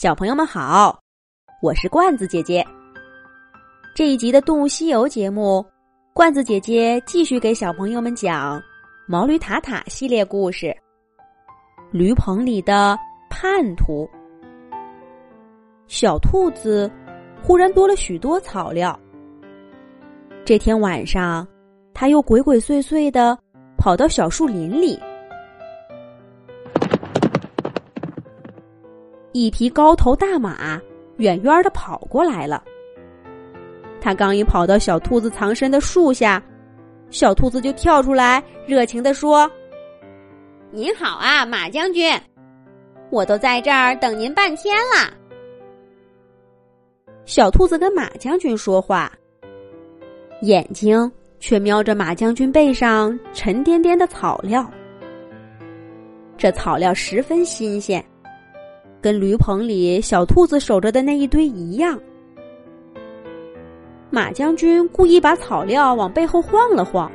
小朋友们好，我是罐子姐姐。这一集的《动物西游》节目，罐子姐姐继续给小朋友们讲《毛驴塔塔》系列故事。驴棚里的叛徒，小兔子忽然多了许多草料。这天晚上，它又鬼鬼祟祟的跑到小树林里。一匹高头大马远远的跑过来了。他刚一跑到小兔子藏身的树下，小兔子就跳出来，热情的说：“您好啊，马将军，我都在这儿等您半天了。”小兔子跟马将军说话，眼睛却瞄着马将军背上沉甸甸的草料。这草料十分新鲜。跟驴棚里小兔子守着的那一堆一样，马将军故意把草料往背后晃了晃，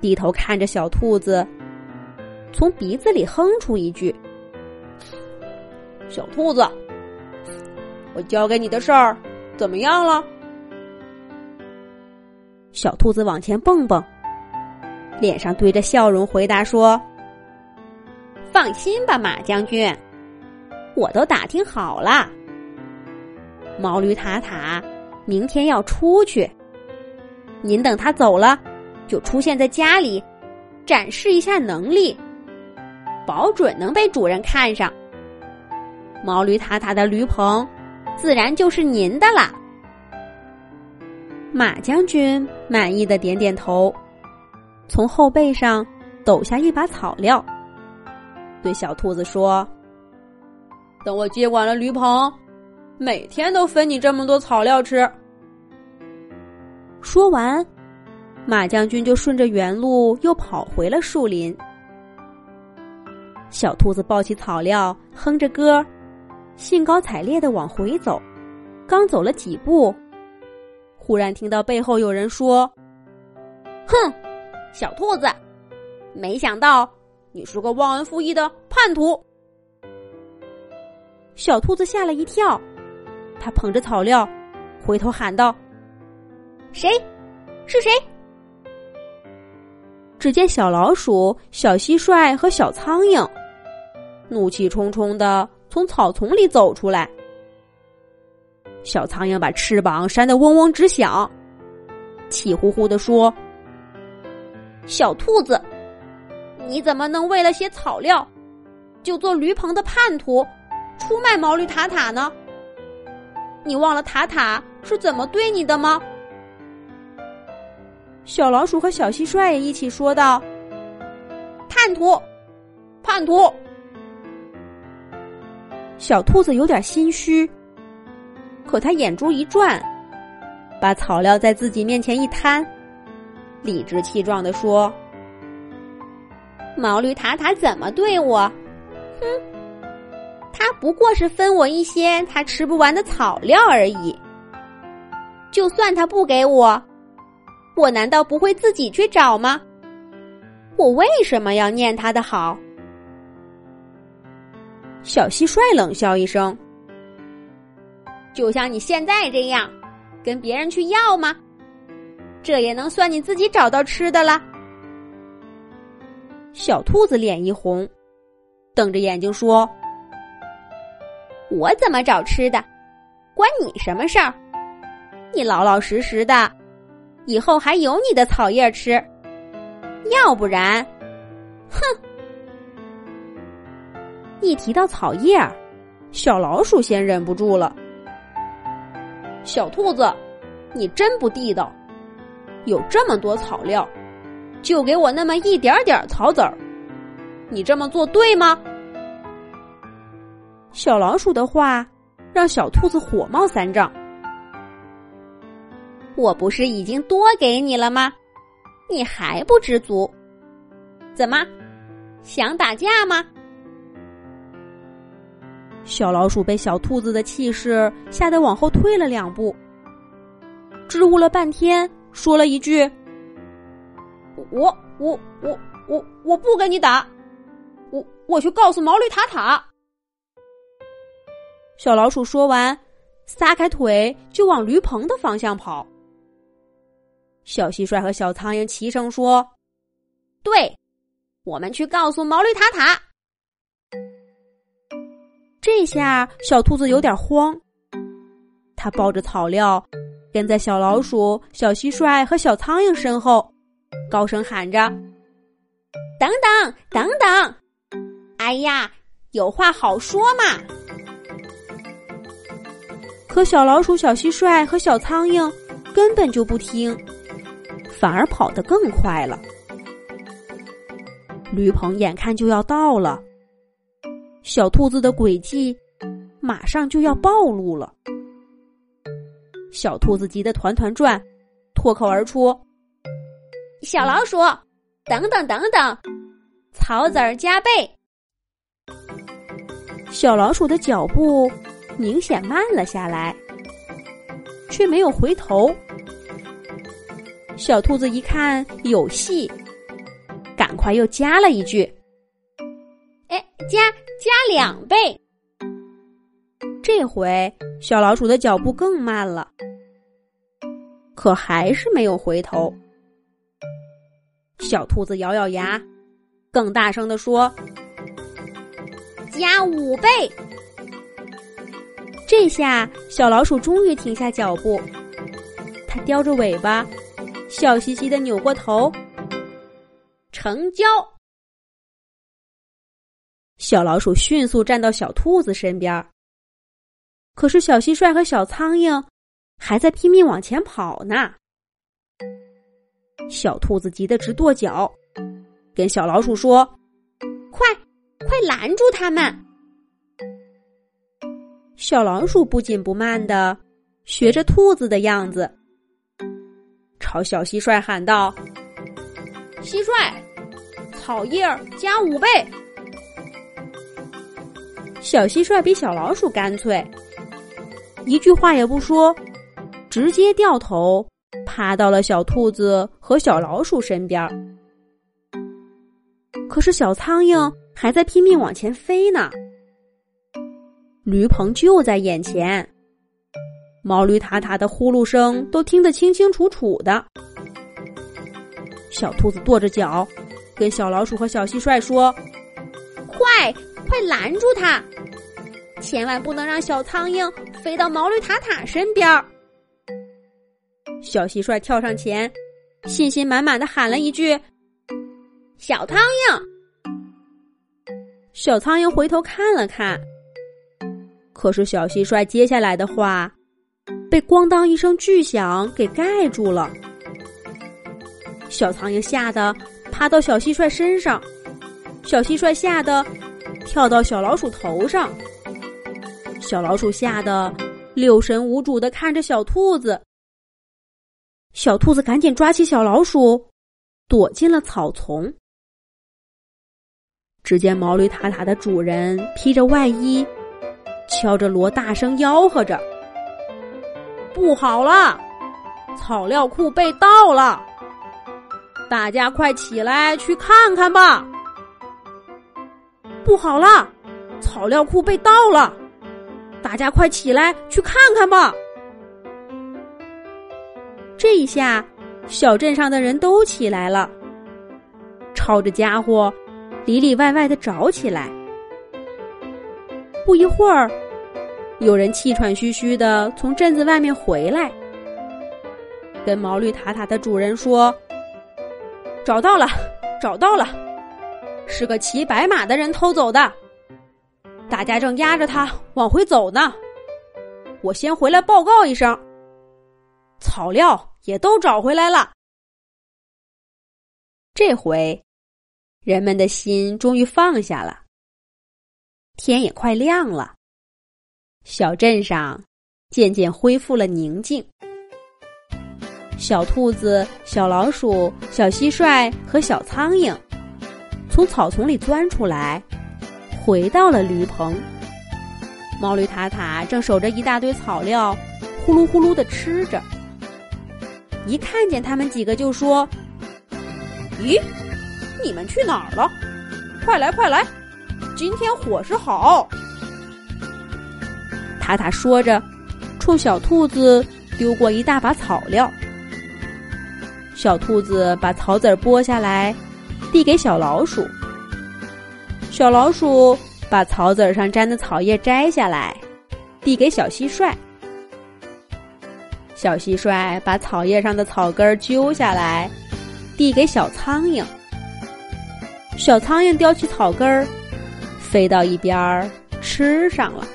低头看着小兔子，从鼻子里哼出一句：“小兔子，我交给你的事儿怎么样了？”小兔子往前蹦蹦，脸上堆着笑容回答说：“放心吧，马将军。”我都打听好了，毛驴塔塔明天要出去。您等他走了，就出现在家里，展示一下能力，保准能被主人看上。毛驴塔塔的驴棚，自然就是您的了。马将军满意的点点头，从后背上抖下一把草料，对小兔子说。等我接管了驴棚，每天都分你这么多草料吃。说完，马将军就顺着原路又跑回了树林。小兔子抱起草料，哼着歌，兴高采烈的往回走。刚走了几步，忽然听到背后有人说：“哼，小兔子，没想到你是个忘恩负义的叛徒。”小兔子吓了一跳，它捧着草料，回头喊道：“谁？是谁？”只见小老鼠、小蟋蟀和小苍蝇，怒气冲冲的从草丛里走出来。小苍蝇把翅膀扇得嗡嗡直响，气呼呼的说：“小兔子，你怎么能为了些草料，就做驴棚的叛徒？”出卖毛驴塔塔呢？你忘了塔塔是怎么对你的吗？小老鼠和小蟋蟀也一起说道：“叛徒，叛徒！”小兔子有点心虚，可他眼珠一转，把草料在自己面前一摊，理直气壮的说：“毛驴塔塔怎么对我？哼！”他不过是分我一些他吃不完的草料而已。就算他不给我，我难道不会自己去找吗？我为什么要念他的好？小蟋蟀冷笑一声：“就像你现在这样，跟别人去要吗？这也能算你自己找到吃的了。”小兔子脸一红，瞪着眼睛说。我怎么找吃的，关你什么事儿？你老老实实的，以后还有你的草叶吃。要不然，哼！一提到草叶，小老鼠先忍不住了。小兔子，你真不地道！有这么多草料，就给我那么一点点草籽儿，你这么做对吗？小老鼠的话让小兔子火冒三丈。我不是已经多给你了吗？你还不知足？怎么想打架吗？小老鼠被小兔子的气势吓得往后退了两步，支吾了半天，说了一句：“我我我我我不跟你打，我我去告诉毛驴塔塔。”小老鼠说完，撒开腿就往驴棚的方向跑。小蟋蟀和小苍蝇齐声说：“对，我们去告诉毛驴塔塔。”这下小兔子有点慌，它抱着草料，跟在小老鼠、小蟋蟀和小苍蝇身后，高声喊着：“等等，等等！哎呀，有话好说嘛！”可小老鼠、小蟋蟀和小苍蝇根本就不听，反而跑得更快了。驴棚眼看就要到了。小兔子的诡计马上就要暴露了，小兔子急得团团转，脱口而出：“小老鼠，等等等等，草籽儿加倍！”小老鼠的脚步明显慢了下来，却没有回头。小兔子一看有戏，赶快又加了一句：“哎，加！”加两倍，这回小老鼠的脚步更慢了，可还是没有回头。小兔子咬咬牙，更大声的说：“加五倍！”这下小老鼠终于停下脚步，它叼着尾巴，笑嘻嘻的扭过头，成交。小老鼠迅速站到小兔子身边，可是小蟋蟀和小苍蝇还在拼命往前跑呢。小兔子急得直跺脚，跟小老鼠说：“快，快拦住他们！”小老鼠不紧不慢的学着兔子的样子，朝小蟋蟀喊道：“蟋蟀，草叶加五倍！”小蟋蟀比小老鼠干脆，一句话也不说，直接掉头爬到了小兔子和小老鼠身边。可是小苍蝇还在拼命往前飞呢。驴棚就在眼前，毛驴塔塔的呼噜声都听得清清楚楚的。小兔子跺着脚，跟小老鼠和小蟋蟀说：“快，快拦住它！”千万不能让小苍蝇飞到毛驴塔塔身边。小蟋蟀跳上前，信心满满的喊了一句：“小苍蝇！”小苍蝇回头看了看，可是小蟋蟀接下来的话被咣当一声巨响给盖住了。小苍蝇吓得爬到小蟋蟀身上，小蟋蟀吓得跳到小老鼠头上。小老鼠吓得六神无主的看着小兔子，小兔子赶紧抓起小老鼠，躲进了草丛。只见毛驴塔塔的主人披着外衣，敲着锣，大声吆喝着：“不好了，草料库被盗了！大家快起来去看看吧！不好了，草料库被盗了！”大家快起来去看看吧！这一下，小镇上的人都起来了，抄着家伙，里里外外的找起来。不一会儿，有人气喘吁吁的从镇子外面回来，跟毛驴塔塔的主人说：“找到了，找到了，是个骑白马的人偷走的。”大家正压着他往回走呢，我先回来报告一声。草料也都找回来了。这回，人们的心终于放下了。天也快亮了，小镇上渐渐恢复了宁静。小兔子、小老鼠、小蟋蟀和小苍蝇从草丛里钻出来。回到了驴棚，毛驴塔塔正守着一大堆草料，呼噜呼噜的吃着。一看见他们几个，就说：“咦，你们去哪儿了？快来快来，今天伙食好。”塔塔说着，冲小兔子丢过一大把草料。小兔子把草籽剥下来，递给小老鼠。小老鼠把草籽上粘的草叶摘下来，递给小蟋蟀。小蟋蟀把草叶上的草根揪下来，递给小苍蝇。小苍蝇叼起草根儿，飞到一边儿吃上了。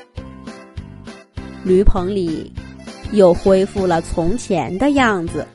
驴棚里又恢复了从前的样子。